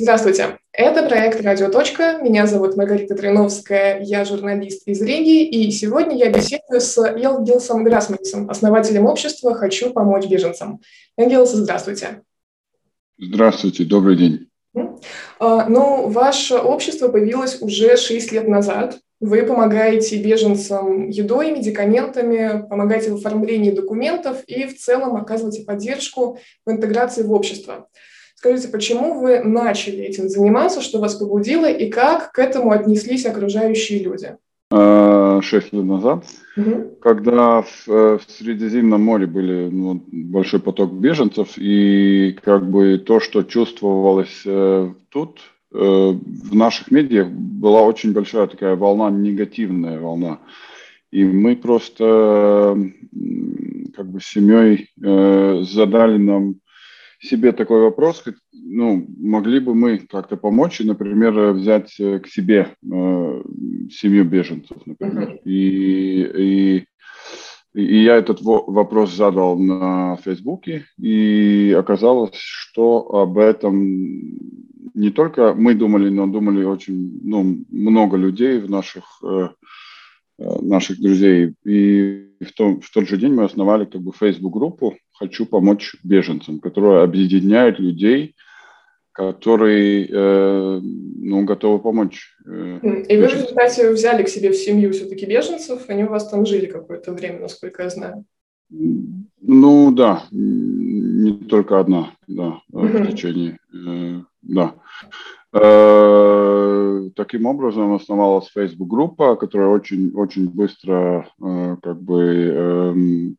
Здравствуйте, это проект «Радио. Точка». Меня зовут Маргарита Триновская, я журналист из Риги, и сегодня я беседую с Елгилсом Грасманисом, основателем общества «Хочу помочь беженцам». Елгилс, здравствуйте. Здравствуйте, добрый день. А, ну, ваше общество появилось уже 6 лет назад. Вы помогаете беженцам едой, медикаментами, помогаете в оформлении документов и в целом оказываете поддержку в интеграции в общество. Скажите, почему вы начали этим заниматься, что вас побудило и как к этому отнеслись окружающие люди? А, шесть лет назад, угу. когда в, э, в Средиземном море были ну, большой поток беженцев, и как бы то, что чувствовалось э, тут, э, в наших медиах, была очень большая такая волна, негативная волна. И мы просто как бы семьей э, задали нам себе такой вопрос, ну, могли бы мы как-то помочь и, например, взять э, к себе э, семью беженцев, например. Uh-huh. И, и, и я этот вопрос задал на Фейсбуке, и оказалось, что об этом не только мы думали, но думали очень ну, много людей в наших э, Э, наших друзей. И в, том, в тот же день мы основали как бы Facebook-группу «Хочу помочь беженцам», которая объединяет людей, которые э, ну, готовы помочь. Э, и вы в результате взяли к себе в семью все-таки беженцев, они у вас там жили какое-то время, насколько я знаю. Ну да, не только одна, да, uh-huh. в течение, э, да. Э, таким образом основалась Facebook группа, которая очень очень быстро э, как бы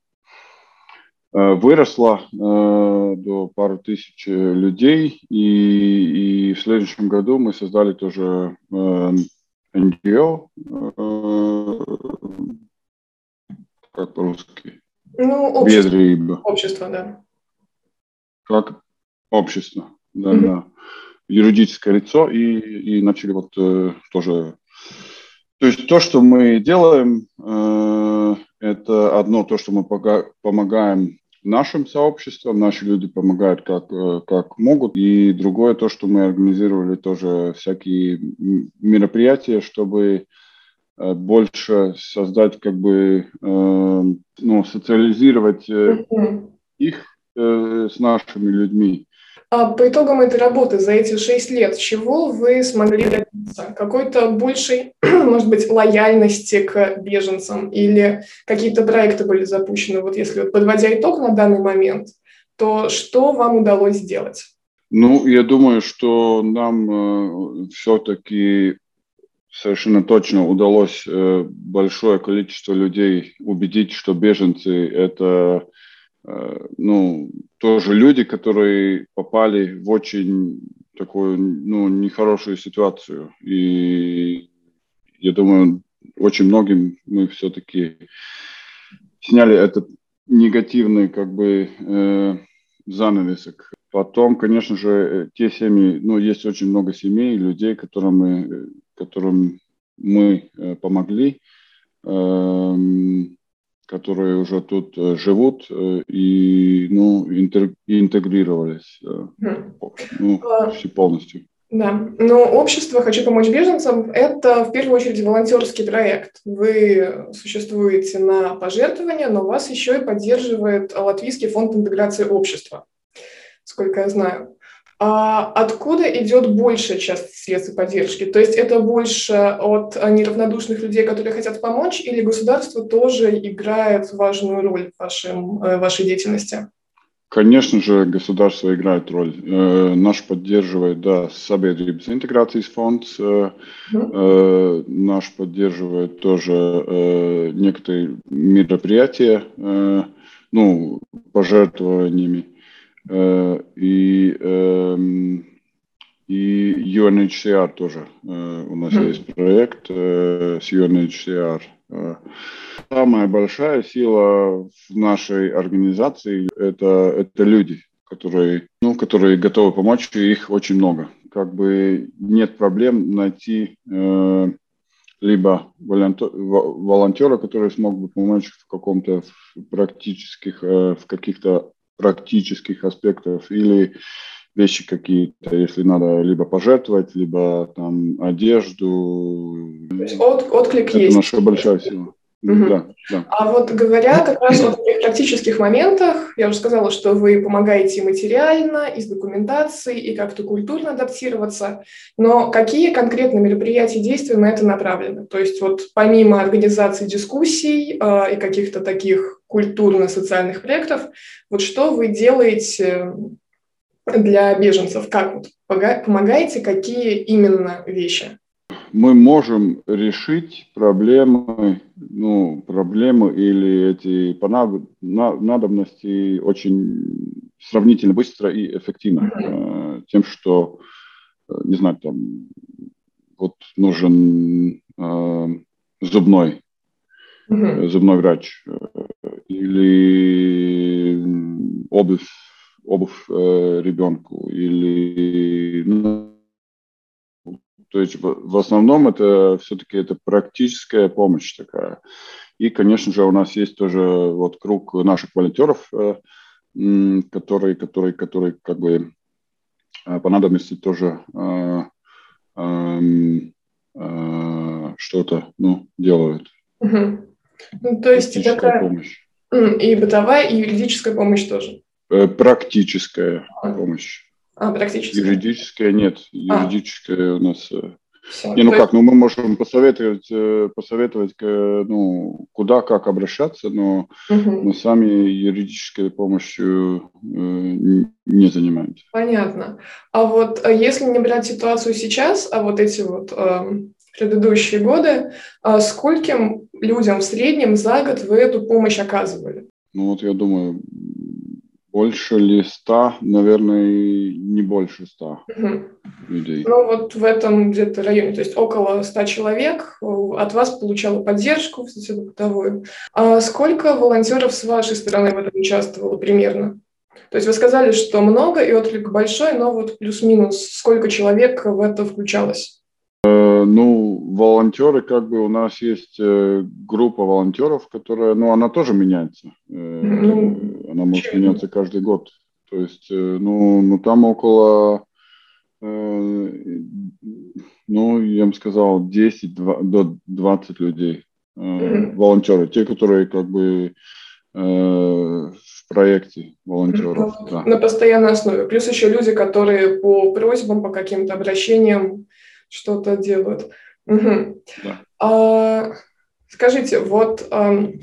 э, выросла до пару тысяч людей, и, и в следующем году мы создали тоже NGO, как по-русски? Ну, общество. Общество, да. Как общество, да, mm-hmm. да юридическое лицо и, и начали вот э, тоже... То есть то, что мы делаем, э, это одно то, что мы помогаем нашим сообществам, наши люди помогают как, э, как могут, и другое то, что мы организировали тоже всякие мероприятия, чтобы э, больше создать, как бы, э, ну, социализировать э, их э, с нашими людьми. А по итогам этой работы за эти шесть лет, чего вы смогли добиться? Какой-то большей, может быть, лояльности к беженцам или какие-то проекты были запущены? Вот если вот подводя итог на данный момент, то что вам удалось сделать? Ну, я думаю, что нам э, все-таки совершенно точно удалось э, большое количество людей убедить, что беженцы это ну, тоже люди, которые попали в очень такую, ну, нехорошую ситуацию. И я думаю, очень многим мы все-таки сняли этот негативный, как бы, э, занавесок. Потом, конечно же, те семьи, ну, есть очень много семей, людей, которым мы, которым мы э, помогли. Эм, которые уже тут э, живут э, и ну, интегрировались mm. ну, а, полностью. Да, но общество «Хочу помочь беженцам» – это в первую очередь волонтерский проект. Вы существуете на пожертвования, но вас еще и поддерживает Латвийский фонд интеграции общества, сколько я знаю. А откуда идет большая часть средств поддержки? То есть это больше от неравнодушных людей, которые хотят помочь, или государство тоже играет важную роль в вашем, э, вашей деятельности? Конечно же, государство играет роль. Э, наш поддерживает, да, Sabiedrības интеграции фонд, э, э, наш поддерживает тоже э, некоторые мероприятия, э, ну, пожертвованиями. Э, и, эм, и UNHCR тоже. Э, у нас mm. есть проект э, с UNHCR. Самая большая сила в нашей организации это, это люди, которые, ну, которые готовы помочь, и их очень много. Как бы нет проблем найти э, либо волонтера, который смог бы помочь в каком-то практических, э, в каких-то практических аспектов или вещи какие-то, если надо либо пожертвовать, либо там одежду. То есть от, отклик Это есть. наша большая сила. Мгм. Да, да. А вот говоря как раз о таких практических моментах, я уже сказала, что вы помогаете материально, и с документацией, и как-то культурно адаптироваться, но какие конкретно мероприятия и действия на это направлены? То есть вот помимо организации дискуссий э, и каких-то таких культурно-социальных проектов, вот что вы делаете для беженцев? Как вот помогаете, какие именно вещи? мы можем решить проблемы, ну, проблемы или эти понад- на- надобности очень сравнительно быстро и эффективно. Э, Тем, что, э, не знаю, там, вот нужен э, зубной, Э, зубной врач э, или обувь, обувь э, ребенку или ну, то есть в, в основном это все-таки это практическая помощь такая. И, конечно же, у нас есть тоже вот круг наших волонтеров, э, которые, которые, которые как бы э, по надобности тоже э, эм, э, что-то ну, делают. Мгм. Ну, то есть Практическая такая помощь. и бытовая, и юридическая помощь тоже. Э, Практическая А. помощь. А, практически. Юридическая нет. А. Юридическая у нас э, Всё. Не, ну как, ну мы можем посоветовать, э, посоветовать, ну, куда, как обращаться, но есть- Мгм. мы сами юридической помощью не занимаемся. Понятно. А вот э, если не брать ситуацию сейчас, а вот эти вот эм, предыдущие годы, а скольким людям в среднем за год вы эту помощь оказывали? Ну вот я думаю, больше ли ста, наверное, не больше ста Мгм. людей. Ну вот в этом где-то районе, то есть около 100 человек э, от вас получало поддержку социально-бытовую. А сколько волонтеров с вашей стороны в этом участвовало примерно? То есть вы сказали, что много и отклик большой, но вот плюс-минус сколько человек в это включалось? Э, Ну, волонтеры, как бы у нас есть э, группа волонтеров, которая, ну, она тоже меняется. Э, Ну, Она может чем? меняться каждый год. То есть, ну, ну там около, ну, я бы сказал, 10 два- до 20 людей, волонтеры, те, которые как бы в проекте волонтеров. Ну, да. На постоянной основе. Плюс еще люди, которые по просьбам, по каким-то обращениям что-то делают. Мгм. Да. А, скажите, вот ам,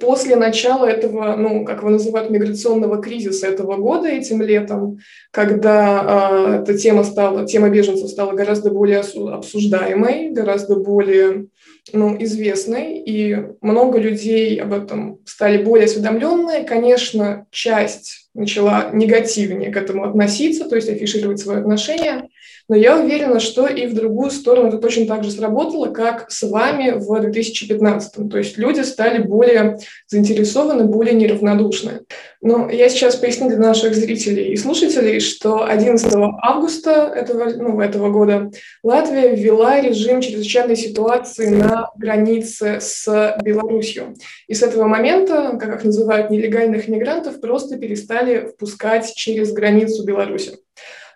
после начала этого, ну, как его называют, миграционного кризиса этого года этим летом, когда а, эта тема стала, тема беженцев стала гораздо более обсуждаемой, гораздо более ну, известной, и много людей об этом стали более осведомленные. Конечно, часть начала негативнее к этому относиться, то есть афишировать свое отношение, но я уверена, что и в другую сторону это точно так же сработало, как с вами в 2015. То есть люди стали более заинтересованы, более неравнодушны. Но я сейчас поясню для наших зрителей и слушателей, что 11 августа этого, ну, этого года Латвия ввела режим чрезвычайной ситуации на границе с Беларусью. И с этого момента, как их называют, нелегальных мигрантов просто перестали впускать через границу Беларуси.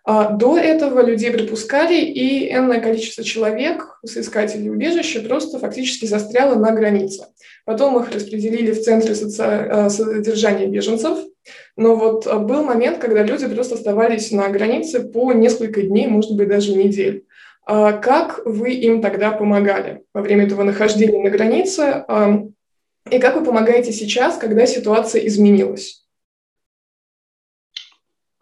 А До этого людей пропускали, и энное количество человек, соискателей убежища, просто фактически застряло на границе. Потом их распределили в центры соци- э, содержания беженцев. Но вот э, был момент, когда люди просто оставались на границе по несколько дней, может быть, даже недель. А Как вы им тогда помогали во время этого нахождения на границе? И как вы помогаете сейчас, когда ситуация изменилась?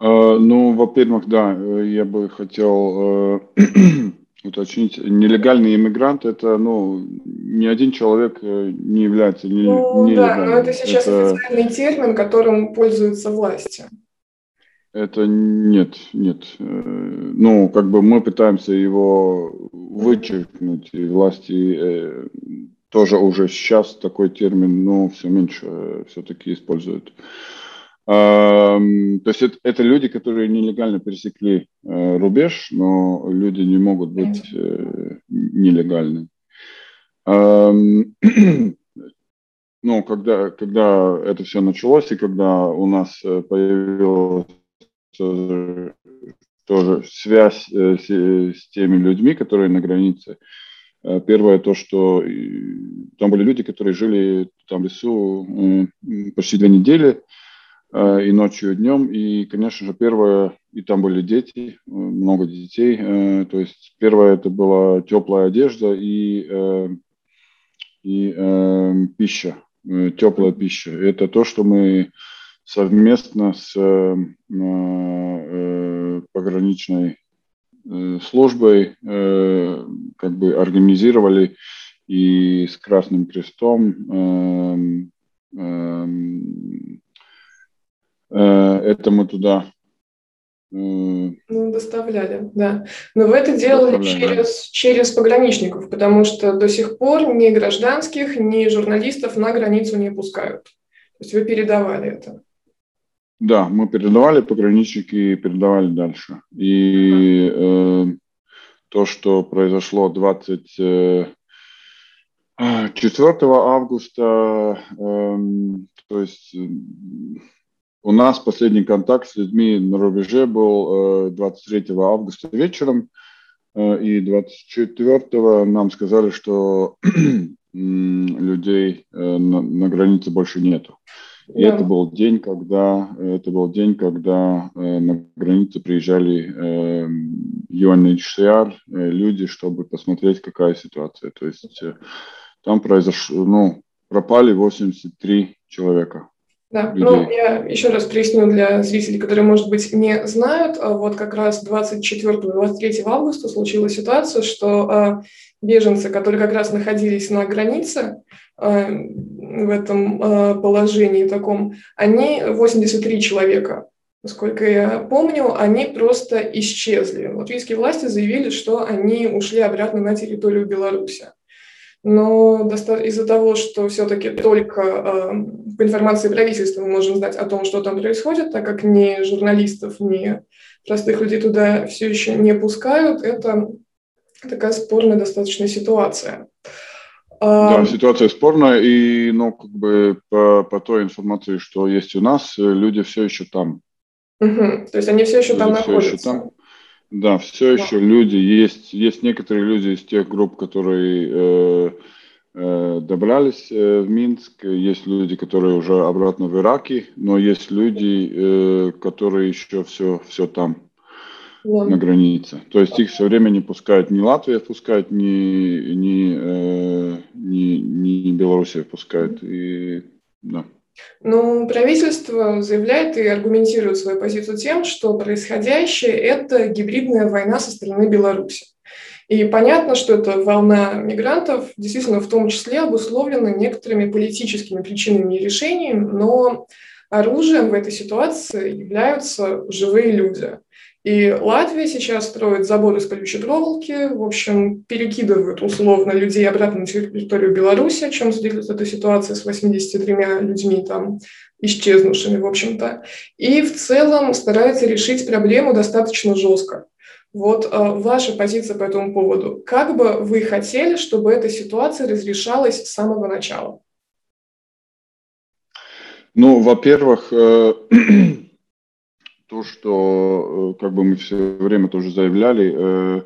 Э, Ну, во-первых, да, э, я бы хотел э, уточнить, нелегальный иммигрант это, ну, ни один человек не является не- Ну да, нелегальным. но это сейчас Это- официальный термин, которым пользуются власти. Это нет, нет. Ну, как бы мы пытаемся его вычеркнуть, и власти э, тоже уже сейчас такой термин, ну, все меньше все-таки используют. То есть это, это люди, которые нелегально пересекли э, рубеж, но люди не могут быть э, нелегальны. Эм, Ну, когда, когда это все началось, и когда у нас э, появилась тоже, связь э, с, с теми людьми, которые на границе. Э, первое то, что там были люди, которые жили там в лесу почти две недели, и ночью, и днем. И, конечно же, первое, и там были дети, много детей. То есть первое это была теплая одежда и, и пища, теплая пища. Это то, что мы совместно с э, э, пограничной э, службой как бы организировали и с Красным Крестом это мы туда ну, доставляли, да. Но вы это делали через, через пограничников, потому что до сих пор ни гражданских, ни журналистов на границу не пускают. То есть вы передавали это. Да, мы передавали, пограничники передавали дальше. И э, то, что произошло 24 э, августа, э, то есть у нас последний контакт с людьми на рубеже был 23 э, августа вечером, э, и 24 нам сказали, что людей э, на, на границе больше нету. И да. это был день, когда это был день, когда э, на границе приезжали э, UNHCR э, люди, чтобы посмотреть, какая ситуация. То есть э, там произошло, ну, пропали 83 человека. Да, людей. ну я еще раз проясню для зрителей, которые, может быть, не знают. А вот как раз 24-23 августа случилась ситуация, что э, беженцы, которые как раз находились на границе, э, в этом положении таком, они 83 человека. Насколько я помню, они просто исчезли. Латвийские власти заявили, что они ушли обратно на территорию Беларуси. Но из-за того, что все-таки только э, по информации правительства мы можем знать о том, что там происходит, так как ни журналистов, ни простых людей туда все еще не пускают, это такая спорная достаточно ситуация. Да, ситуация спорная, и ну, как бы по, по той информации, что есть у нас, люди все еще там. Угу. То есть они все еще люди там находятся. Еще там. Да, все еще люди есть. Есть некоторые люди из тех групп, которые э, э, добрались э, в Минск. Есть люди, которые уже обратно в Ираке, но есть люди, э, которые еще все, все там да. на границе. То есть их все время не пускают, ни Латвия пускает, ни, ни, э, ни, ни Белоруссия пускает. И, да. Ну, правительство заявляет и аргументирует свою позицию тем, что происходящее – это гибридная война со стороны Беларуси. И понятно, что эта волна мигрантов действительно в том числе обусловлена некоторыми политическими причинами и решениями, но оружием в этой ситуации являются живые люди. И Латвия сейчас строит забор из колючей проволоки, в общем, перекидывают условно людей обратно на территорию Беларуси, чем свидетельствует эта ситуация с 83 людьми там исчезнувшими, в общем-то. И в целом старается решить проблему достаточно жестко. Вот э, ваша позиция по этому поводу. Как бы вы хотели, чтобы эта ситуация разрешалась с самого начала? Ну, во-первых, э, то, что э, как бы мы все время тоже заявляли, э,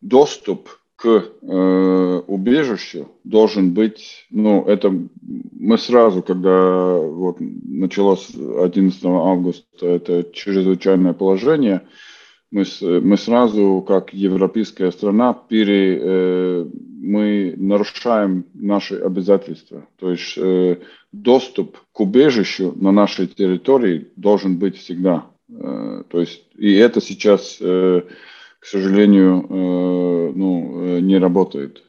доступ к э, убежищу должен быть, ну, это мы сразу, когда вот началось 11 августа это чрезвычайное положение, мы, мы сразу, как европейская страна, пере, э, мы нарушаем наши обязательства. То есть э, доступ к убежищу на нашей территории должен быть всегда. Э, то есть, и это сейчас, э, к сожалению, э, ну, не работает.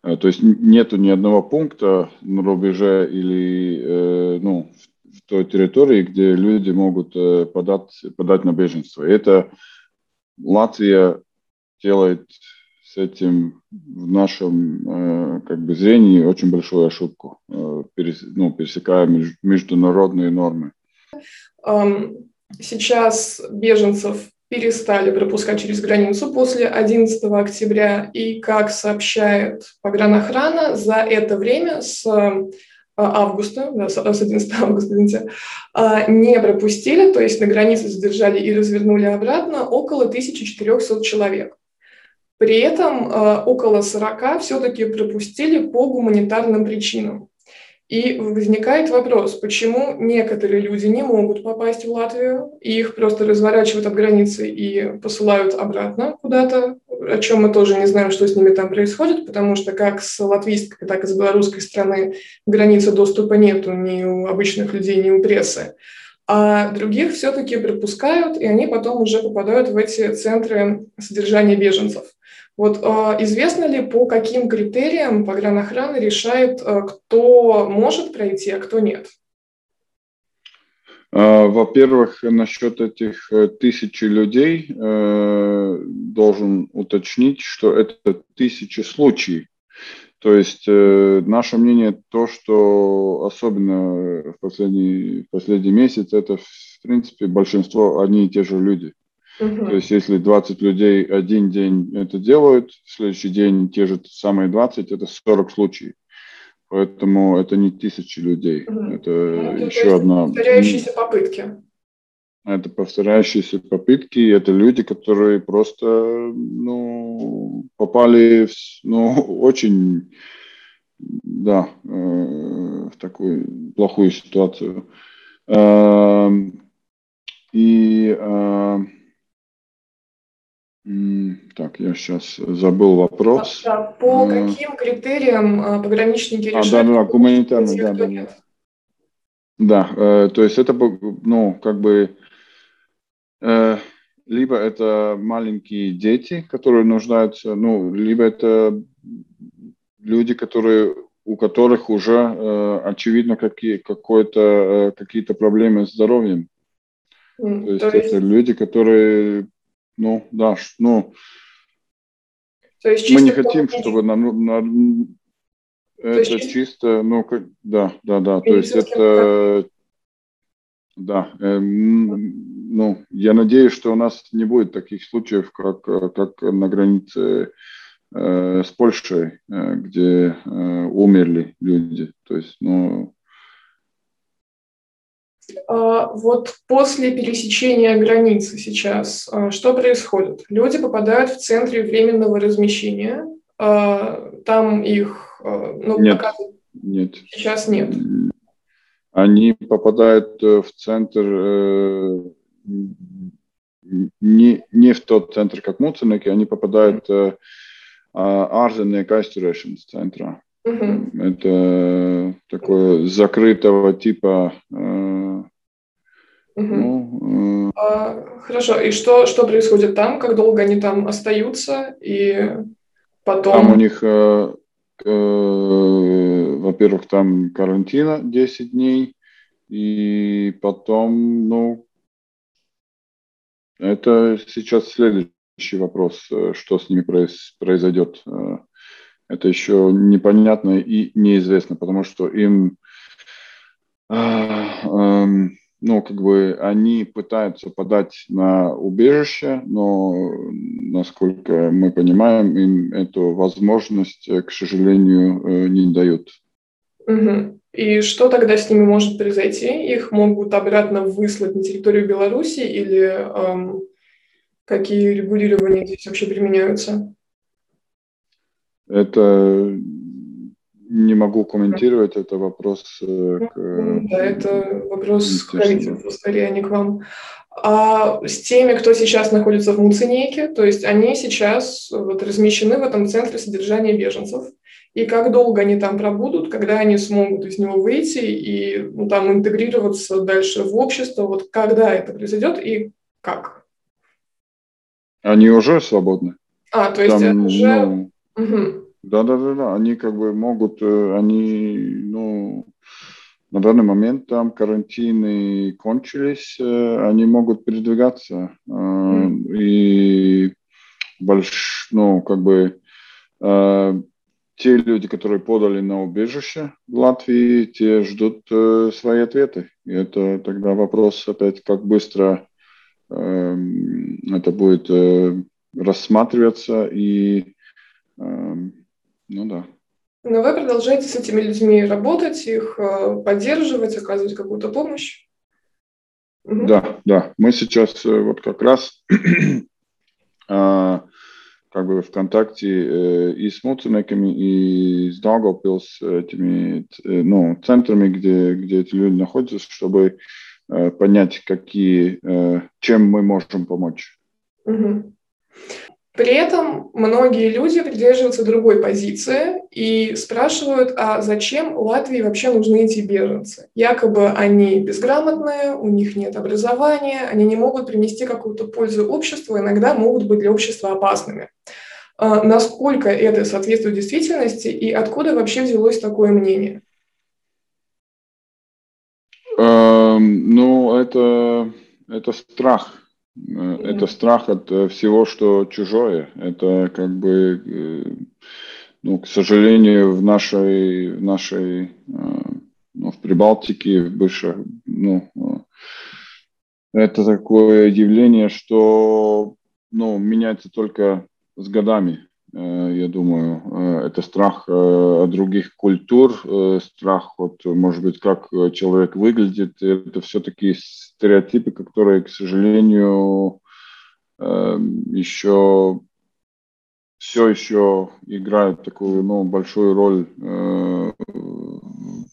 То есть нету ни одного пункта на рубеже или ну, в той территории, где люди могут подать, подать на беженство. Это Латвия делает с этим в нашем как бы зрении очень большую ошибку, ну, пересекая международные нормы. Сейчас беженцев перестали пропускать через границу после 11 октября. И, как сообщает погранохрана, за это время с августа, да, с 11 августа, извините, не пропустили, то есть на границе задержали и развернули обратно около 1400 человек. При этом около 40 все-таки пропустили по гуманитарным причинам. И возникает вопрос, почему некоторые люди не могут попасть в Латвию, и их просто разворачивают от границы и посылают обратно куда-то, о чем мы тоже не знаем, что с ними там происходит, потому что как с латвийской, так и с белорусской стороны границы доступа нету ни у обычных людей, ни у прессы. А других все-таки пропускают, и они потом уже попадают в эти центры содержания беженцев. Вот э, известно ли, по каким критериям погранохрана решает, э, кто может пройти, а кто нет? А, во-первых, насчет этих э, тысячи людей э, должен уточнить, что это тысячи случаев. То есть э, наше мнение то, что особенно в последний, в последний месяц, это в принципе большинство одни и те же люди. Угу. То есть если 20 людей один день это делают, в следующий день те же самые 20, это 40 случаев. Поэтому это не тысячи людей, угу. это ну, еще одна... Повторяющиеся попытки. Это повторяющиеся попытки, это люди, которые просто ну, попали в ну, очень да, э, в такую плохую ситуацию. Э, и э, так, я сейчас забыл вопрос. Да, по а, каким критериям а, пограничники решают? А, да, да, гуманитарный, да, да, да. Да, э, то есть это, ну, как бы, э, либо это маленькие дети, которые нуждаются, ну, либо это люди, которые, у которых уже, э, очевидно, какие, э, какие-то проблемы с здоровьем. Mm, то, есть то есть это люди, которые ну, да, ну, то есть мы не хотим, чтобы на, на, это чисто, чисто, ну, как, да, да, да, то есть это, да, э, ну, я надеюсь, что у нас не будет таких случаев, как, как на границе э, с Польшей, э, где э, умерли люди, то есть, ну, вот после пересечения границы сейчас а, что происходит? Люди попадают в центре временного размещения, а, там их ну, нет, пока нет. сейчас нет. Они попадают э, в центр э, не, не в тот центр, как Муценеки, они попадают в Арзенные Кайстерешенс центра. Угу. Это такое закрытого типа. Э, угу. ну, а, хорошо. И что, что происходит там? Как долго они там остаются? И потом... Там у них, э, э, во-первых, там карантина 10 дней. И потом, ну, это сейчас следующий вопрос, э, что с ними произойдет. Э, это еще непонятно и неизвестно, потому что им, э, ну, как бы они пытаются подать на убежище, но, насколько мы понимаем, им эту возможность, к сожалению, э, не дают. Угу. И что тогда с ними может произойти? Их могут обратно выслать на территорию Беларуси или эм, какие регулирования здесь вообще применяются? Это не могу комментировать, это вопрос э, к... Да, это вопрос к правительству, скорее, а не к вам. А с теми, кто сейчас находится в Муцинейке, то есть они сейчас вот размещены в этом центре содержания беженцев, и как долго они там пробудут, когда они смогут из него выйти и ну, там интегрироваться дальше в общество, вот когда это произойдет и как? Они уже свободны. А, то есть там, уже... Ну да, да, да, да. Они как бы могут, э, они, ну, на данный момент там карантины кончились, э, они могут передвигаться. Mm. И больш, ну, как бы те люди, которые подали на убежище в Латвии, те ждут свои ответы. И это тогда вопрос опять, как быстро это будет рассматриваться и ну да. Но вы продолжаете с этими людьми работать, их э, поддерживать, оказывать какую-то помощь? Да, да. Мы сейчас э, вот как раз а, как бы в контакте э, и с Муценеками, и с Даугавпилс, этими ну, центрами, где, где эти люди находятся, чтобы понять, какие, чем мы можем помочь. Угу. При этом многие люди придерживаются другой позиции и спрашивают, а зачем Латвии вообще нужны эти беженцы? Якобы они безграмотные, у них нет образования, они не могут принести какую-то пользу обществу, иногда могут быть для общества опасными. А насколько это соответствует действительности и откуда вообще взялось такое мнение? Эм, ну, это, это страх это страх от э, всего, что чужое. Это как бы, э, ну, к сожалению, в нашей, в нашей, э, ну, в Прибалтике, в бывших, ну, это такое явление, что, ну, меняется только с годами. Я думаю, это страх от других культур, страх от, может быть, как человек выглядит. Это все-таки стереотипы, которые, к сожалению, эм, еще все еще играют такую ну, большую роль э,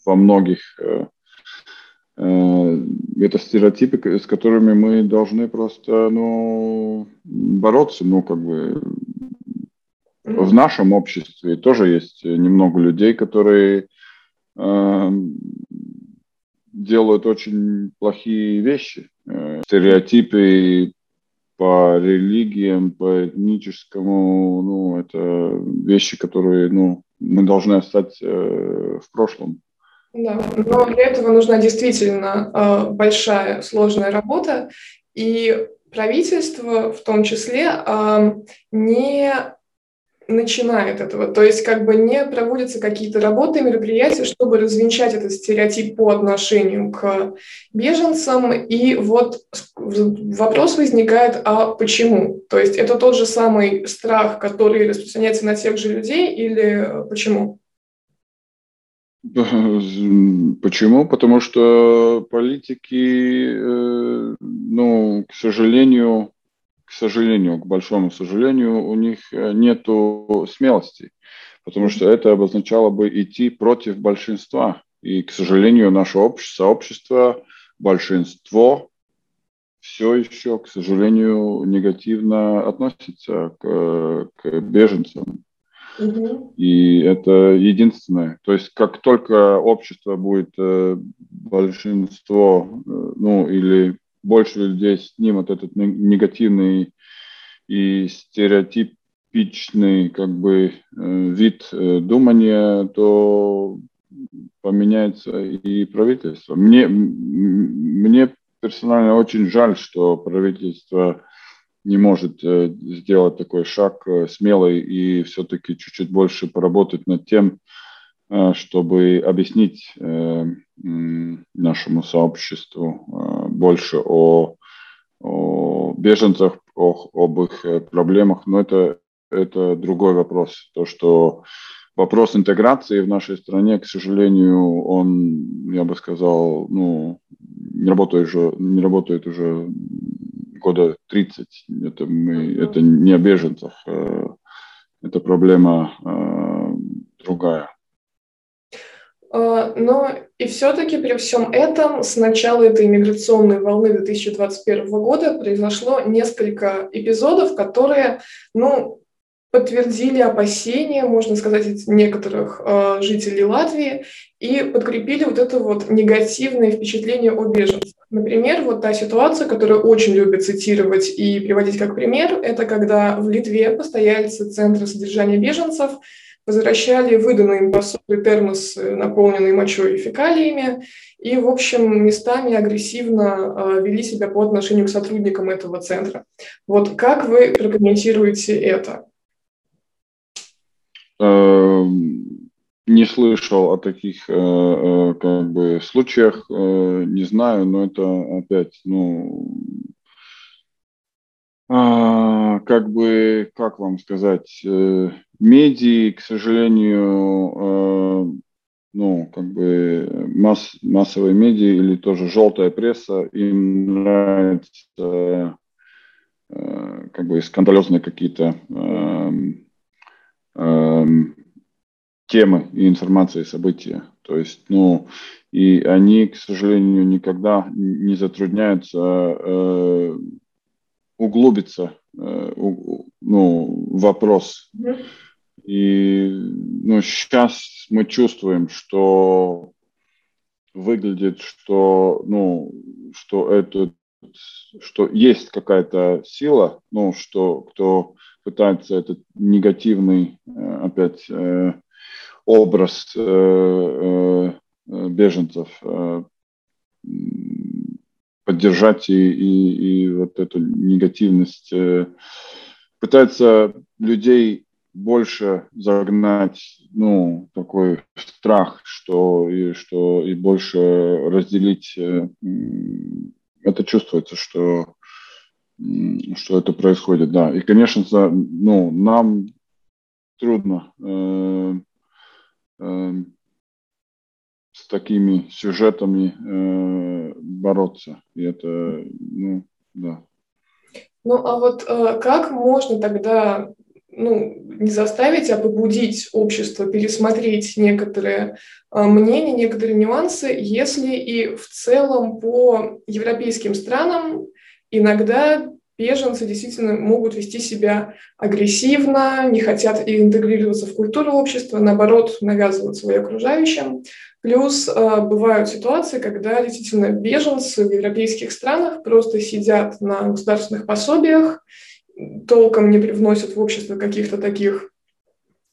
во многих. Э, э, это стереотипы, с которыми мы должны просто ну, бороться. Ну, как бы в нашем обществе тоже есть немного людей, которые эм, делают очень плохие вещи. Э, стереотипы по религиям, по этническому, ну, это вещи, которые, ну, мы должны остаться э, в прошлом. Да, но для этого нужна действительно э, большая, сложная работа, и правительство в том числе не начинает этого. То есть как бы не проводятся какие-то работы, мероприятия, чтобы развенчать этот стереотип по отношению к беженцам. И вот вопрос возникает, а почему? То есть это тот же самый страх, который распространяется на тех же людей или почему? Почему? Потому что политики, э, ну, к сожалению, к сожалению, к большому сожалению, у них э, нет смелости, потому что это обозначало бы идти против большинства. И, к сожалению, наше общество, сообщество, большинство все еще, к сожалению, негативно относится к, к беженцам. И это единственное. То есть, как только общество будет э, большинство, э, ну, или больше людей снимут этот негативный и стереотипичный как бы э, вид э, думания, то поменяется и правительство. Мне, мне персонально очень жаль, что правительство не может э, сделать такой шаг смелый и все-таки чуть-чуть больше поработать над тем, чтобы объяснить нашему сообществу, больше о, о беженцах, о, об их э, проблемах, но это, это другой вопрос. То, что вопрос интеграции в нашей стране, к сожалению, он, я бы сказал, ну, не работает уже, не работает уже года 30. Это, мы, это не о беженцах, э, это проблема э, другая. А, но и все-таки при всем этом с начала этой иммиграционной волны 2021 года произошло несколько эпизодов, которые, ну, подтвердили опасения, можно сказать, некоторых э, жителей Латвии и подкрепили вот это вот негативное впечатление о беженцах. Например, вот та ситуация, которую очень любят цитировать и приводить как пример, это когда в Литве постояльцы Центра содержания беженцев – возвращали выданные им посуды термосы, наполненные мочой и фекалиями, и, в общем, местами агрессивно а, вели себя по отношению к сотрудникам этого центра. Вот как вы прокомментируете это? Эм, не слышал о таких э, э, как бы случаях, э, не знаю, но это опять, ну, а, как бы, как вам сказать, медии, к сожалению, ну, как бы масс, массовые медиа или тоже желтая пресса, им нравится как бы скандалезные какие-то э, э, темы и информации, события. То есть, ну, и они, к сожалению, никогда не затрудняются э, углубиться э, у, ну, вопрос. И ну, сейчас мы чувствуем, что выглядит, что, ну, что это что есть какая-то сила, ну, что кто пытается этот негативный э, опять э, образ э, беженцев поддержать и, и, и вот эту негативность пытается людей больше загнать, ну, такой страх, что и, что и больше разделить это чувствуется, что, что это происходит, да. И, конечно, ну, нам трудно э, э, с такими сюжетами э, бороться. И это, ну, да. Ну, а вот э, как можно тогда ну, не заставить, а побудить общество пересмотреть некоторые э, мнения, некоторые нюансы, если и в целом по европейским странам иногда беженцы действительно могут вести себя агрессивно, не хотят интегрироваться в культуру общества, наоборот, навязывают свои окружающим. Плюс э, бывают ситуации, когда действительно беженцы в европейских странах просто сидят на государственных пособиях толком не привносят в общество каких-то таких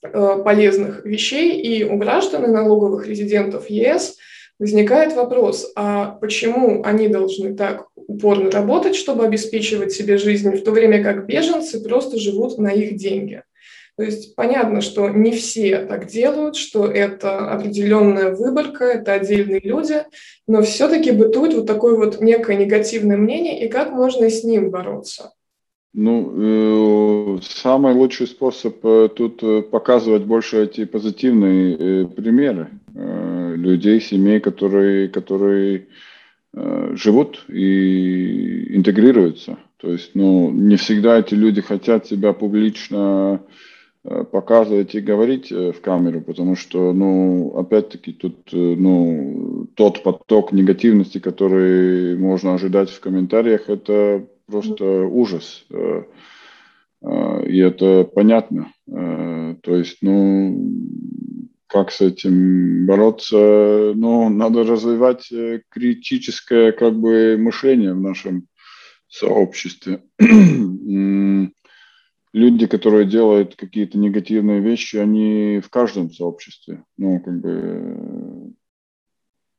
э, полезных вещей, и у граждан и налоговых резидентов ЕС возникает вопрос, а почему они должны так упорно работать, чтобы обеспечивать себе жизнь, в то время как беженцы просто живут на их деньги. То есть понятно, что не все так делают, что это определенная выборка, это отдельные люди, но все-таки бытует вот такое вот некое негативное мнение, и как можно с ним бороться? Ну, э, самый лучший способ э, тут э, показывать больше эти позитивные примеры людей, семей, которые, которые живут и интегрируются. То есть, ну, не всегда эти люди хотят себя публично показывать и говорить в камеру, потому что, ну, опять-таки, тут, ну, тот поток негативности, который можно ожидать в комментариях, это просто ужас. Э, э, и это понятно. Э, то есть, ну, как с этим бороться? Ну, надо развивать критическое как бы мышление в нашем сообществе. Люди, которые делают какие-то негативные вещи, они в каждом сообществе. Ну, как бы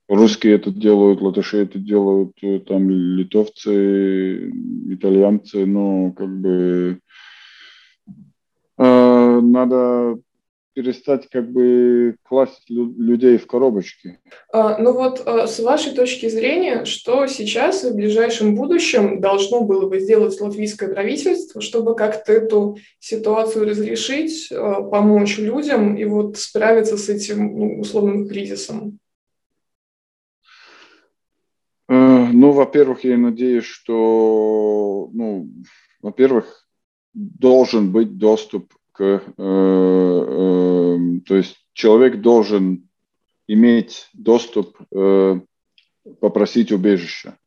Русские это делают, латыши это делают, э, там литовцы, итальянцы, но как бы э, надо перестать как бы класть людей в коробочки. А, ну вот а, с вашей точки зрения, что сейчас и в ближайшем будущем должно было бы сделать латвийское правительство, чтобы как-то эту ситуацию разрешить, а, помочь людям и вот справиться с этим ну, условным кризисом? Ну, во-первых, я надеюсь, что, ну, во-первых, должен быть доступ к, э, э, то есть человек должен иметь доступ, э, попросить убежища.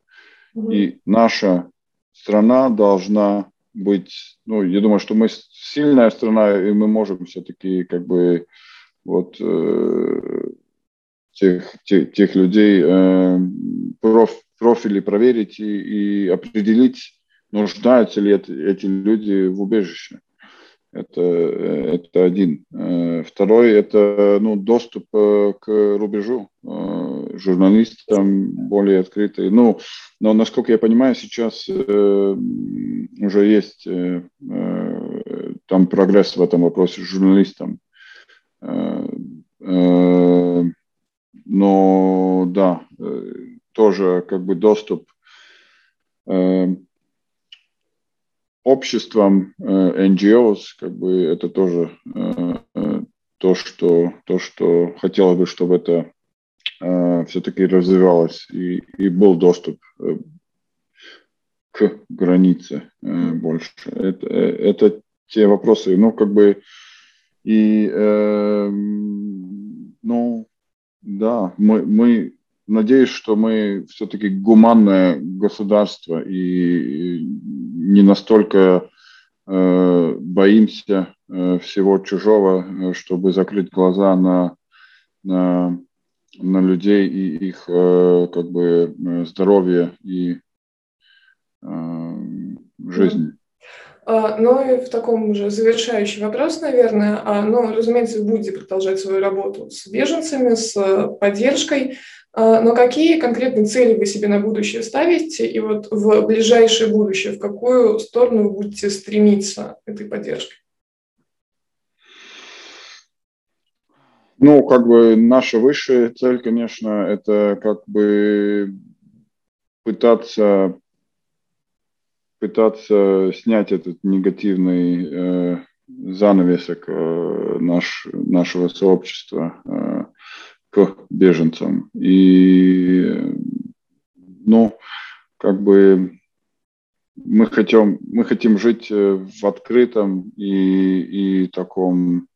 Mm-hmm. И наша страна должна быть, ну, я думаю, что мы сильная страна, и мы можем все-таки как бы вот э, тех, тех, тех людей э, проф, профили проверить и, и определить, нуждаются ли это, эти люди в убежище. Это, это один. Э, второй – это ну, доступ э, к рубежу э, журналистам более открытый. Ну, но, насколько я понимаю, сейчас уже есть там прогресс в этом вопросе журналистам. Но да, тоже как бы доступ э, обществом, NGOs, как бы это тоже то, что, то, что хотелось бы, чтобы это все-таки развивалось и, и был доступ к границе больше. Это, это те вопросы, ну, как бы, и, э, ну, да, мы, мы надеюсь, что мы все-таки гуманное государство и не настолько э, боимся э, всего чужого, э, чтобы закрыть глаза на, на, на людей и их э, как бы э, здоровье и э, жизнь. А, ну и в таком же завершающий вопрос, наверное. А, ну, разумеется, вы будете продолжать свою работу с беженцами, с поддержкой. А, но какие конкретные цели вы себе на будущее ставите? И вот в ближайшее будущее, в какую сторону вы будете стремиться этой поддержкой? Ну, как бы наша высшая цель, конечно, это как бы пытаться пытаться снять этот негативный э, занавесок э, наш, нашего сообщества э, к беженцам. И, ну, как бы мы хотим, мы хотим жить э, в открытом и, и таком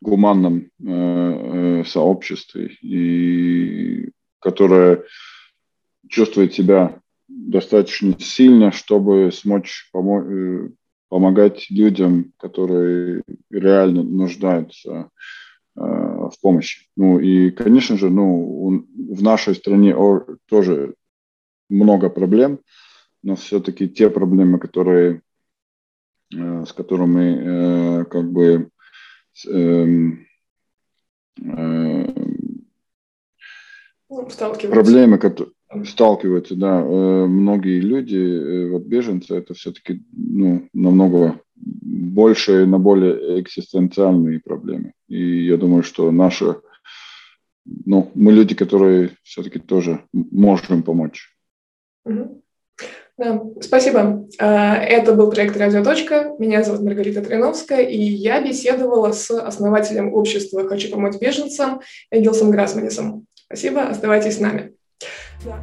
гуманном э, э, сообществе, и которое чувствует себя достаточно сильно, чтобы смочь помо- э, помогать людям, которые реально нуждаются в помощи. Ну и, конечно же, ну, в нашей стране тоже много проблем, но все-таки те проблемы, которые, э, с которыми как бы эм, ну, проблемы, которые сталкиваются, да, э, многие люди, э, вот беженцы, это все-таки ну, намного больше, на более экзистенциальные проблемы. И я думаю, что наши, ну, мы люди, которые все-таки тоже можем помочь. Да, спасибо. А, это был проект «Радио. Точка». Меня зовут Маргарита Триновская, и я беседовала с основателем общества «Хочу помочь беженцам» Энгелсом Грасманисом. Спасибо, оставайтесь с нами. Yeah.